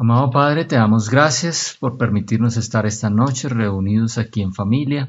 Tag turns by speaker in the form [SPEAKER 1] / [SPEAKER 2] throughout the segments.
[SPEAKER 1] Amado Padre, te damos gracias por permitirnos estar esta noche reunidos aquí en familia,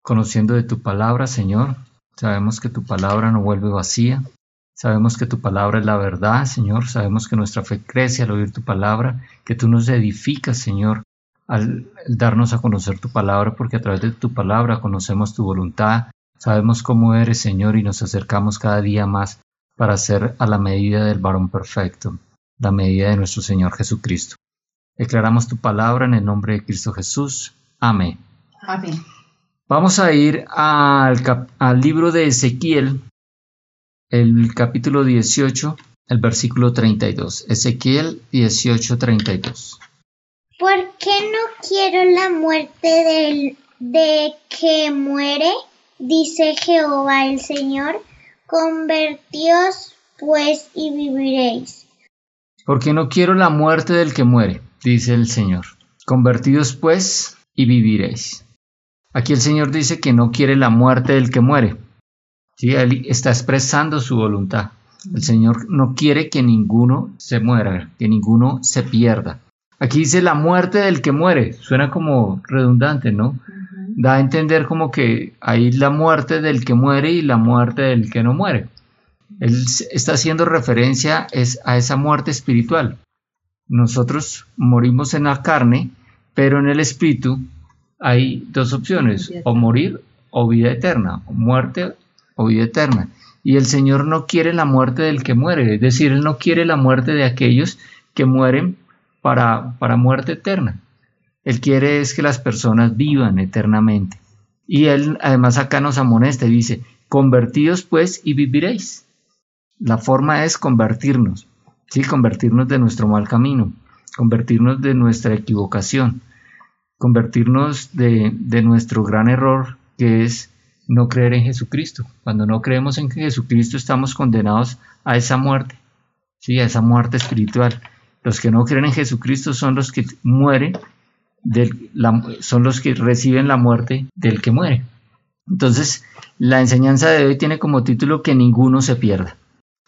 [SPEAKER 1] conociendo de tu palabra, Señor. Sabemos que tu palabra no vuelve vacía. Sabemos que tu palabra es la verdad, Señor. Sabemos que nuestra fe crece al oír tu palabra, que tú nos edificas, Señor, al darnos a conocer tu palabra, porque a través de tu palabra conocemos tu voluntad. Sabemos cómo eres, Señor, y nos acercamos cada día más para ser a la medida del varón perfecto la medida de nuestro Señor Jesucristo. Declaramos tu palabra en el nombre de Cristo Jesús. Amén.
[SPEAKER 2] Amén.
[SPEAKER 1] Vamos a ir al, al libro de Ezequiel, el capítulo 18, el versículo 32. Ezequiel 18, 32.
[SPEAKER 3] ¿Por qué no quiero la muerte del, de que muere? Dice Jehová el Señor. Convertíos pues y viviréis
[SPEAKER 1] porque no quiero la muerte del que muere, dice el Señor. Convertidos pues y viviréis. Aquí el Señor dice que no quiere la muerte del que muere. ¿Sí? Él está expresando su voluntad. El Señor no quiere que ninguno se muera, que ninguno se pierda. Aquí dice la muerte del que muere. Suena como redundante, ¿no? Da a entender como que hay la muerte del que muere y la muerte del que no muere. Él está haciendo referencia es a esa muerte espiritual. Nosotros morimos en la carne, pero en el espíritu hay dos opciones, o morir o vida eterna, o muerte o vida eterna. Y el Señor no quiere la muerte del que muere, es decir, Él no quiere la muerte de aquellos que mueren para, para muerte eterna. Él quiere es que las personas vivan eternamente. Y Él además acá nos amonesta y dice, convertidos pues y viviréis. La forma es convertirnos, ¿sí? convertirnos de nuestro mal camino, convertirnos de nuestra equivocación, convertirnos de, de nuestro gran error que es no creer en Jesucristo. Cuando no creemos en Jesucristo estamos condenados a esa muerte, ¿sí? a esa muerte espiritual. Los que no creen en Jesucristo son los que mueren, son los que reciben la muerte del que muere. Entonces, la enseñanza de hoy tiene como título que ninguno se pierda.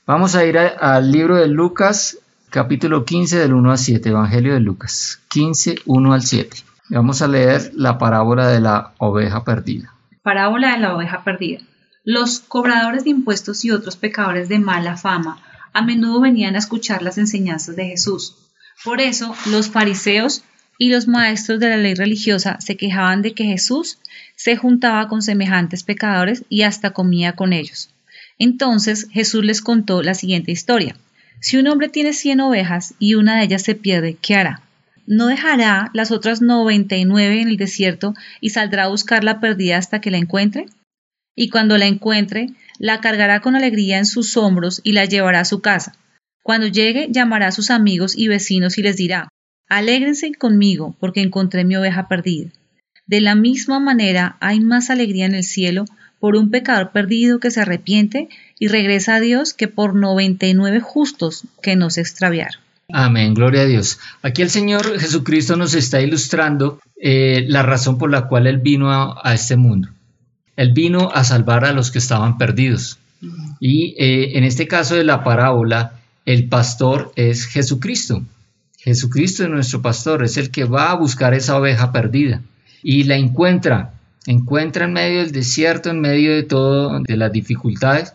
[SPEAKER 1] Vamos a ir al libro de Lucas, capítulo 15, del 1 al 7, Evangelio de Lucas, 15, 1 al 7. Vamos a leer la parábola de la oveja perdida.
[SPEAKER 2] Parábola de la oveja perdida. Los cobradores de impuestos y otros pecadores de mala fama a menudo venían a escuchar las enseñanzas de Jesús. Por eso los fariseos y los maestros de la ley religiosa se quejaban de que Jesús se juntaba con semejantes pecadores y hasta comía con ellos. Entonces Jesús les contó la siguiente historia. Si un hombre tiene cien ovejas y una de ellas se pierde, ¿qué hará? ¿No dejará las otras noventa y nueve en el desierto y saldrá a buscar la perdida hasta que la encuentre? Y cuando la encuentre, la cargará con alegría en sus hombros y la llevará a su casa. Cuando llegue, llamará a sus amigos y vecinos y les dirá, Alégrense conmigo porque encontré mi oveja perdida. De la misma manera hay más alegría en el cielo por un pecador perdido que se arrepiente y regresa a Dios que por 99 justos que no se extraviaron.
[SPEAKER 1] Amén, gloria a Dios. Aquí el Señor Jesucristo nos está ilustrando eh, la razón por la cual Él vino a, este mundo. Él vino a salvar a los que estaban perdidos. Y eh, en este caso de la parábola, el pastor es Jesucristo. Jesucristo es nuestro pastor, es el que va a buscar esa oveja perdida y la encuentra encuentra en medio del desierto, en medio de todo, de las dificultades,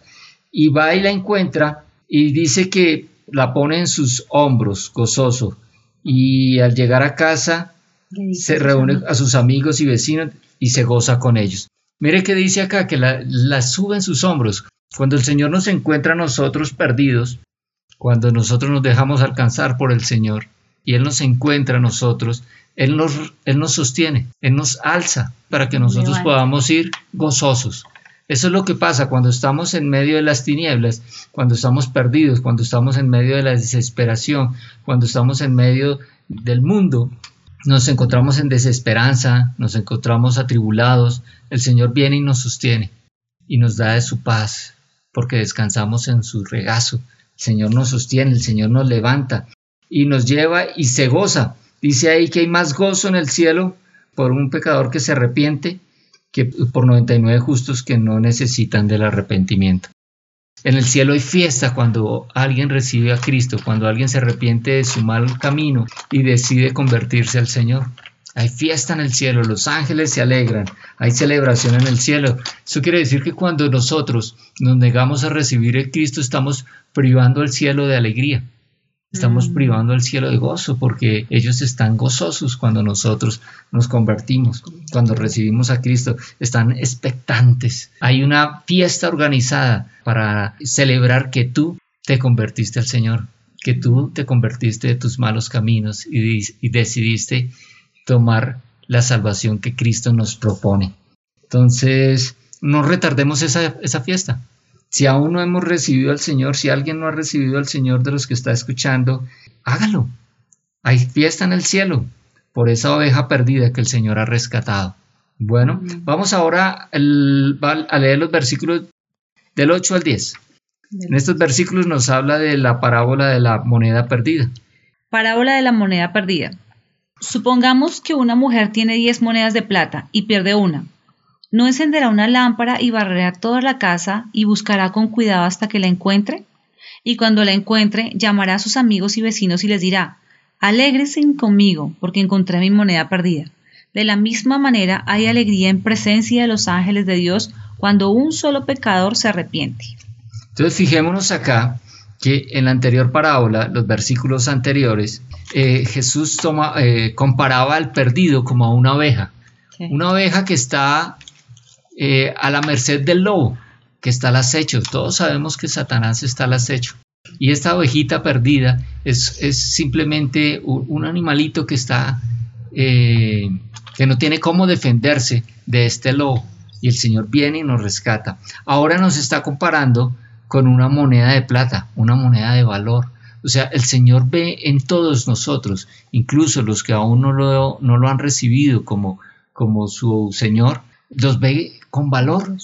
[SPEAKER 1] y va y la encuentra y dice que la pone en sus hombros, gozoso, y al llegar a casa se reúne a sus amigos y vecinos y se goza con ellos. Mire que dice acá que la, la sube en sus hombros. Cuando el Señor nos encuentra a nosotros perdidos, cuando nosotros nos dejamos alcanzar por el Señor y Él nos encuentra a nosotros, él nos, Él nos sostiene, Él nos alza para que nosotros podamos ir gozosos. Eso es lo que pasa cuando estamos en medio de las tinieblas, cuando estamos perdidos, cuando estamos en medio de la desesperación, cuando estamos en medio del mundo. Nos encontramos en desesperanza, nos encontramos atribulados. El Señor viene y nos sostiene y nos da de su paz, porque descansamos en su regazo. El Señor nos sostiene, el Señor nos levanta y nos lleva y se goza Dice ahí que hay más gozo en el cielo por un pecador que se arrepiente que por 99 justos que no necesitan del arrepentimiento. En el cielo hay fiesta cuando alguien recibe a Cristo, cuando alguien se arrepiente de su mal camino y decide convertirse al Señor. Hay fiesta en el cielo, los ángeles se alegran, hay celebración en el cielo. Eso quiere decir que cuando nosotros nos negamos a recibir a Cristo estamos privando al cielo de alegría. Estamos
[SPEAKER 2] Mm.
[SPEAKER 1] privando al cielo de gozo porque ellos están gozosos cuando nosotros nos convertimos, cuando recibimos a Cristo, están expectantes. Hay una fiesta organizada para celebrar que tú te convertiste al Señor, que tú te convertiste de tus malos caminos y, y decidiste tomar la salvación que Cristo nos propone. Entonces, no retardemos esa, esa fiesta. Si aún no hemos recibido al Señor, si alguien no ha recibido al Señor de los que está escuchando, hágalo. Hay fiesta en el cielo por esa oveja perdida que el Señor ha rescatado. Bueno, vamos ahora el- a leer los versículos del 8 al 10. En estos versículos nos habla de la parábola de la moneda perdida.
[SPEAKER 2] Parábola de la moneda perdida. Supongamos que una mujer tiene 10 monedas de plata y pierde una. ¿No encenderá una lámpara y barrerá toda la casa y buscará con cuidado hasta que la encuentre? Y cuando la encuentre, llamará a sus amigos y vecinos y les dirá, Alégrense conmigo, porque encontré mi moneda perdida. De la misma manera hay alegría en presencia de los ángeles de Dios cuando un solo pecador se arrepiente.
[SPEAKER 1] Entonces fijémonos acá que en la anterior parábola, los versículos anteriores, eh, Jesús toma, eh, comparaba al perdido como a una oveja. Una oveja que está eh, a la merced del lobo, que está al acecho. Todos sabemos que Satanás está al acecho. Y esta ovejita perdida es, es simplemente un, animalito que está, eh, que no tiene cómo defenderse de este lobo. Y el Señor viene y nos rescata. Ahora nos está comparando con una moneda de plata, una moneda de valor. O sea, el Señor ve en todos nosotros, incluso los que aún no lo, no lo han recibido como, como su Señor, los ve con valor.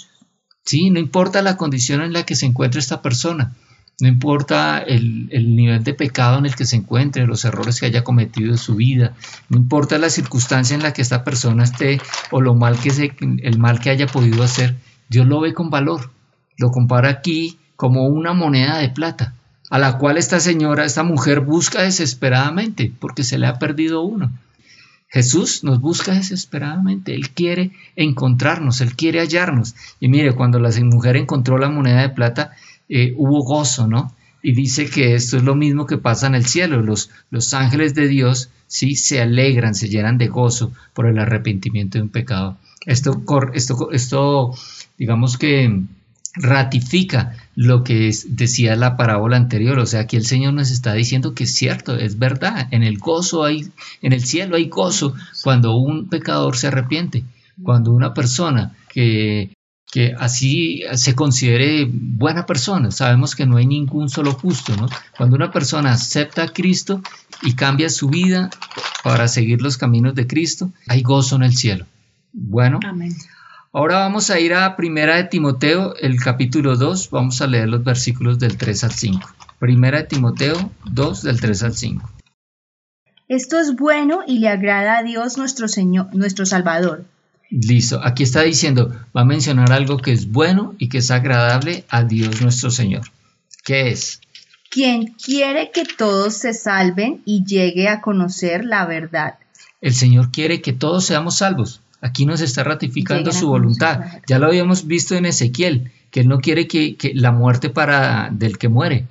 [SPEAKER 1] Sí, no importa la condición en la que se encuentre esta persona, no importa el, el, nivel de pecado en el que se encuentre, los errores que haya cometido en su vida, no importa la circunstancia en la que esta persona esté o lo mal que se, el mal que haya podido hacer, Dios lo ve con valor. Lo compara aquí como una moneda de plata, a la cual esta señora, esta mujer busca desesperadamente porque se le ha perdido uno. Jesús nos busca desesperadamente, Él quiere encontrarnos, Él quiere hallarnos. Y mire, cuando la mujer encontró la moneda de plata, eh, hubo gozo, ¿no? Y dice que esto es lo mismo que pasa en el cielo. Los, los ángeles de Dios sí se alegran, se llenan de gozo por el arrepentimiento de un pecado. Esto, esto, esto digamos que ratifica lo que es, decía la parábola anterior, o sea, aquí el Señor nos está diciendo que es cierto, es verdad, en el gozo hay, en el cielo hay gozo cuando un pecador se arrepiente, cuando una persona que, que así se considere buena persona, sabemos que no hay ningún solo justo, ¿no? Cuando una persona acepta a Cristo y cambia su vida para seguir los caminos de Cristo, hay gozo en el cielo. Bueno,
[SPEAKER 2] Amén.
[SPEAKER 1] Ahora vamos a ir a Primera de Timoteo, el capítulo 2, vamos a leer los versículos del 3 al 5. Primera de Timoteo 2, del 3 al 5.
[SPEAKER 4] Esto es bueno y le agrada a Dios nuestro Señor, nuestro Salvador.
[SPEAKER 1] Listo, aquí está diciendo, va a mencionar algo que es bueno y que es agradable a Dios nuestro Señor. ¿Qué es?
[SPEAKER 4] Quien quiere que todos se salven y llegue a conocer la verdad.
[SPEAKER 1] El Señor quiere que todos seamos salvos. Aquí nos está ratificando su voluntad. Ya lo habíamos visto en Ezequiel, que Él no quiere que, que la muerte para del que muere.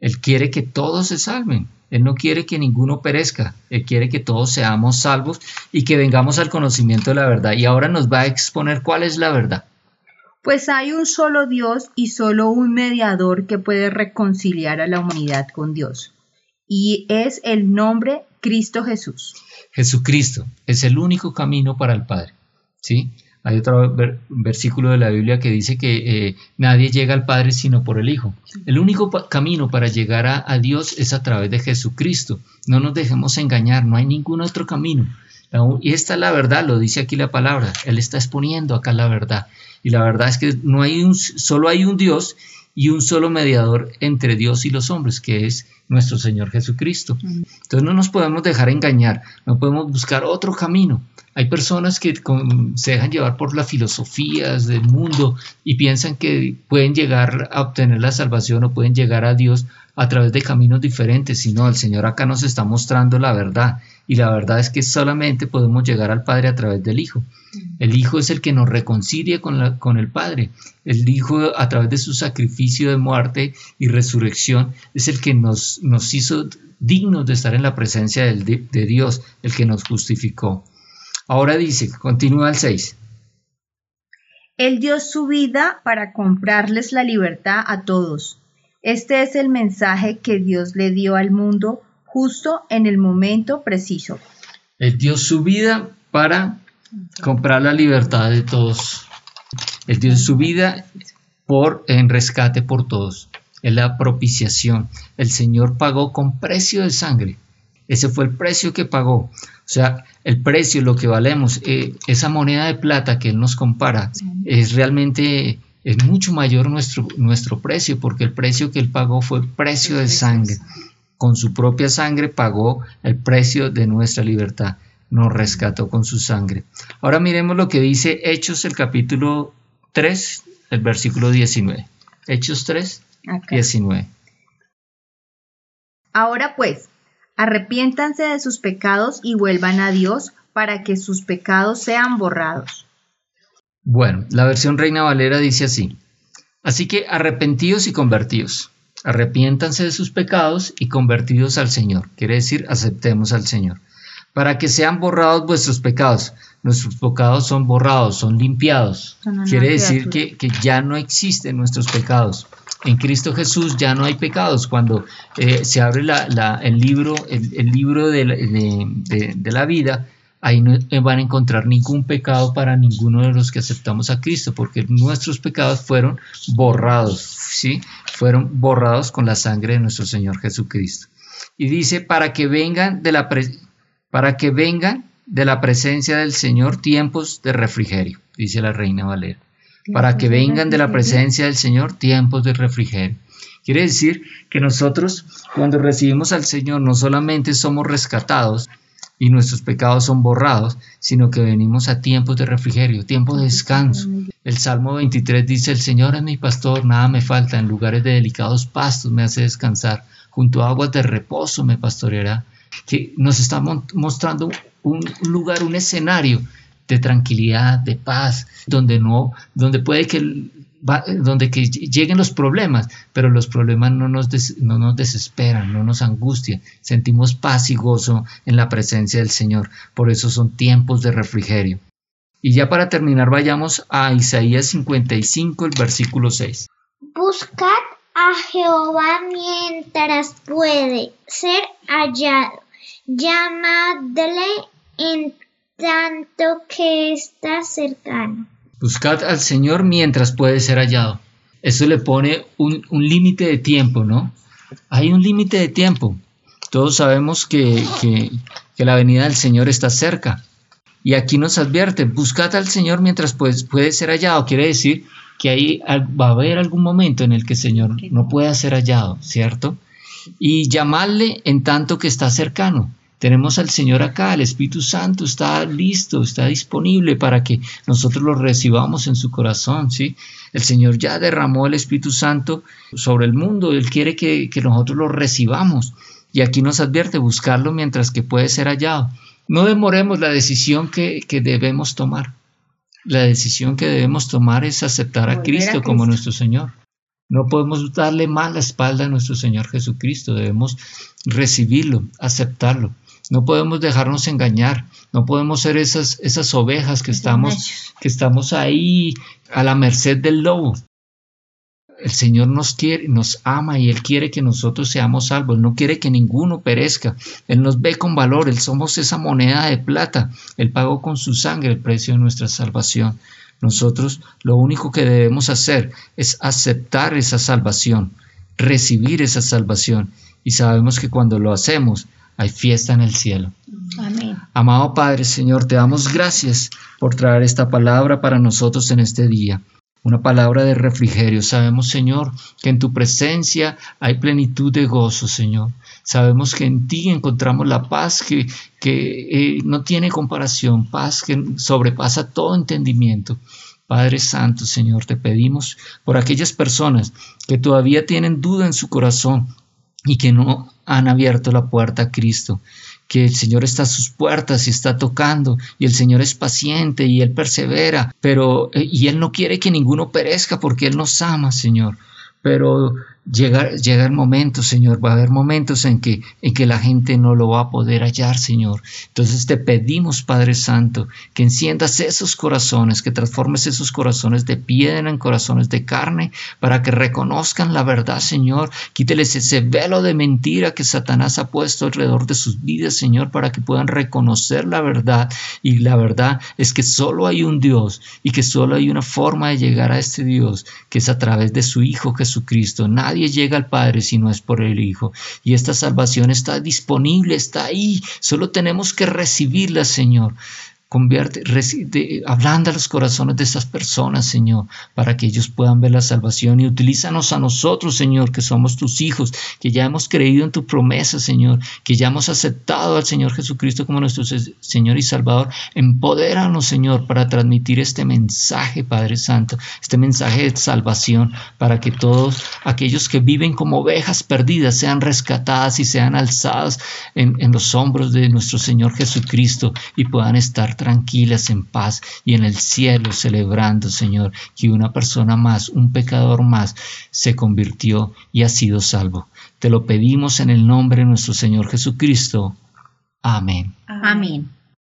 [SPEAKER 1] Él quiere que todos se salven. Él no quiere que ninguno perezca. Él quiere que todos seamos salvos y que vengamos al conocimiento de la verdad. Y ahora nos va a exponer cuál es la verdad.
[SPEAKER 4] Pues hay un solo Dios y solo un mediador que puede reconciliar a la humanidad con Dios. Y es el nombre Cristo Jesús.
[SPEAKER 1] Jesucristo es el único camino para el Padre. ¿sí? Hay otro ver- versículo de la Biblia que dice que eh, nadie llega al Padre sino por el Hijo. El único pa- camino para llegar a, a Dios es a través de Jesucristo. No nos dejemos engañar, no hay ningún otro camino. La Y esta es la verdad, lo dice aquí la palabra. Él está exponiendo acá la verdad. Y la verdad es que no hay un, solo hay un Dios y un solo mediador entre Dios y los hombres, que es nuestro Señor Jesucristo. Entonces no nos podemos dejar engañar, no podemos buscar otro camino. Hay personas que se dejan llevar por las filosofías del mundo y piensan que pueden llegar a obtener la salvación o pueden llegar a Dios a través de caminos diferentes, sino el Señor acá nos está mostrando la verdad y la verdad es que solamente podemos llegar al Padre a través del Hijo. El Hijo es el que nos reconcilia con, la, con el Padre. El Hijo, a través de su sacrificio de muerte y resurrección, es el que nos, nos hizo dignos de estar en la presencia de, Dios, el que nos justificó. Ahora dice, continúa el 6.
[SPEAKER 4] Él dio su vida para comprarles la libertad a todos. Este es el mensaje que Dios le dio al mundo justo en el momento preciso.
[SPEAKER 1] Él dio su vida para comprar la libertad de todos. Él dio su vida por en rescate por todos. Es la propiciación. El Señor pagó con precio de sangre. Ese fue el precio que pagó. O sea, el precio, lo que valemos, eh, esa moneda de plata que Él nos compara, es realmente, es mucho mayor nuestro, nuestro precio, porque el precio que Él pagó fue precio de sangre. Con su propia sangre pagó el precio de nuestra libertad nos rescató con su sangre. Ahora miremos lo que dice Hechos el capítulo 3, el versículo 19. Hechos 3, 19.
[SPEAKER 4] Ahora pues, arrepiéntanse de sus pecados y vuelvan a Dios para que sus pecados sean borrados.
[SPEAKER 1] Bueno, la versión Reina Valera dice así. Así que arrepentidos y convertidos. Arrepiéntanse de sus pecados y convertidos al Señor. Quiere decir, aceptemos al Señor para que sean borrados vuestros pecados. Nuestros pecados son borrados, son limpiados. Quiere decir que, ya no existen nuestros pecados. En Cristo Jesús ya no hay pecados. Cuando eh, se abre el libro, el, libro de la, vida, ahí no van a encontrar ningún pecado para ninguno de los que aceptamos a Cristo, porque nuestros pecados fueron borrados, ¿sí? Fueron borrados con la sangre de nuestro Señor Jesucristo. Y dice, para que vengan de la para que vengan de la presencia del Señor tiempos de refrigerio, dice la reina Valera. Para que vengan de la presencia del Señor tiempos de refrigerio. Quiere decir que nosotros cuando recibimos al Señor no solamente somos rescatados y nuestros pecados son borrados, sino que venimos a tiempos de refrigerio, tiempos de descanso. El Salmo 23 dice, el Señor es mi pastor, nada me falta, en lugares de delicados pastos me hace descansar, junto a aguas de reposo me pastoreará que nos está mostrando un lugar, un escenario de tranquilidad, de paz, donde no, donde puede que donde que lleguen los problemas, pero los problemas no nos, no nos desesperan, no nos angustian, sentimos paz y gozo en la presencia del Señor, por eso son tiempos de refrigerio. Y ya para terminar vayamos a Isaías 55, el versículo 6.
[SPEAKER 3] Buscad a Jehová mientras puede ser hallado. Llamadle en tanto que está cercano.
[SPEAKER 1] Buscad al Señor mientras puede ser hallado. Eso le pone un, límite de tiempo, ¿no? Hay un límite de tiempo. Todos sabemos que, que, la venida del Señor está cerca. Y aquí nos advierte, buscad al Señor mientras puede, puede ser hallado. Quiere decir que ahí va a haber algún momento en el que el Señor no pueda ser hallado, ¿cierto? Y llamarle en tanto que está cercano. Tenemos al Señor acá, el Espíritu Santo está listo, está disponible para que nosotros lo recibamos en su corazón, ¿sí? El Señor ya derramó el Espíritu Santo sobre el mundo, Él quiere que, nosotros lo recibamos. Y aquí nos advierte buscarlo mientras que puede ser hallado. No demoremos la decisión que debemos tomar. La decisión que debemos tomar es aceptar a Cristo, como nuestro Señor. No podemos darle más la espalda a nuestro Señor Jesucristo, debemos recibirlo, aceptarlo. No podemos dejarnos engañar, no podemos ser esas, esas ovejas que estamos, que estamos ahí a la merced del lobo el Señor nos quiere, nos ama y Él quiere que nosotros seamos salvos. Él no quiere que ninguno perezca. Él nos ve con valor. Él somos esa moneda de plata. Él pagó con su sangre el precio de nuestra salvación. Nosotros lo único que debemos hacer es aceptar esa salvación, recibir esa salvación. Y sabemos que cuando lo hacemos, hay fiesta en el cielo. Amén. Amado Padre, Señor, te damos gracias por traer esta palabra para nosotros en este día. una palabra de refrigerio. Sabemos, Señor, que en tu presencia hay plenitud de gozo, Señor. Sabemos que en ti encontramos la paz que, que eh, no tiene comparación, paz que sobrepasa todo entendimiento. Padre Santo, Señor, te pedimos por aquellas personas que todavía tienen duda en su corazón y que no han abierto la puerta a Cristo que el Señor está a sus puertas y está tocando, y el Señor es paciente y Él persevera, pero eh, y Él no quiere que ninguno perezca porque Él nos ama, Señor. Pero llega, llega el momento, Señor, va a haber momentos en que, en que la gente no lo va a poder hallar, Señor. Entonces te pedimos, Padre Santo, que enciendas esos corazones, que transformes esos corazones de piedra en corazones de carne, para que reconozcan la verdad, Señor. Quíteles ese velo de mentira que Satanás ha puesto alrededor de sus vidas, Señor, para que puedan reconocer la verdad. Y la verdad es que solo hay un Dios y que solo hay una forma de llegar a este Dios, que es a través de su Hijo Jesucristo. Nadie llega al Padre si no es por el Hijo. Y esta salvación está disponible, está ahí. Solo tenemos que recibirla, Señor. Convierte, ablanda los corazones de estas personas, Señor, para que ellos puedan ver la salvación y utilízanos a nosotros, Señor, que somos tus hijos, que ya hemos creído en tu promesa, Señor, que ya hemos aceptado al Señor Jesucristo como nuestro Señor y Salvador. Empodéranos, Señor, para transmitir este mensaje, Padre Santo, este mensaje de salvación, para que todos aquellos que viven como ovejas perdidas sean rescatadas y sean alzadas en, en los hombros de nuestro Señor Jesucristo y puedan estar tranquilas en paz y en el cielo celebrando, Señor, que una persona más, un pecador más, se convirtió y ha sido salvo. Te lo pedimos en el nombre de nuestro Señor Jesucristo. Amén.
[SPEAKER 4] Amén.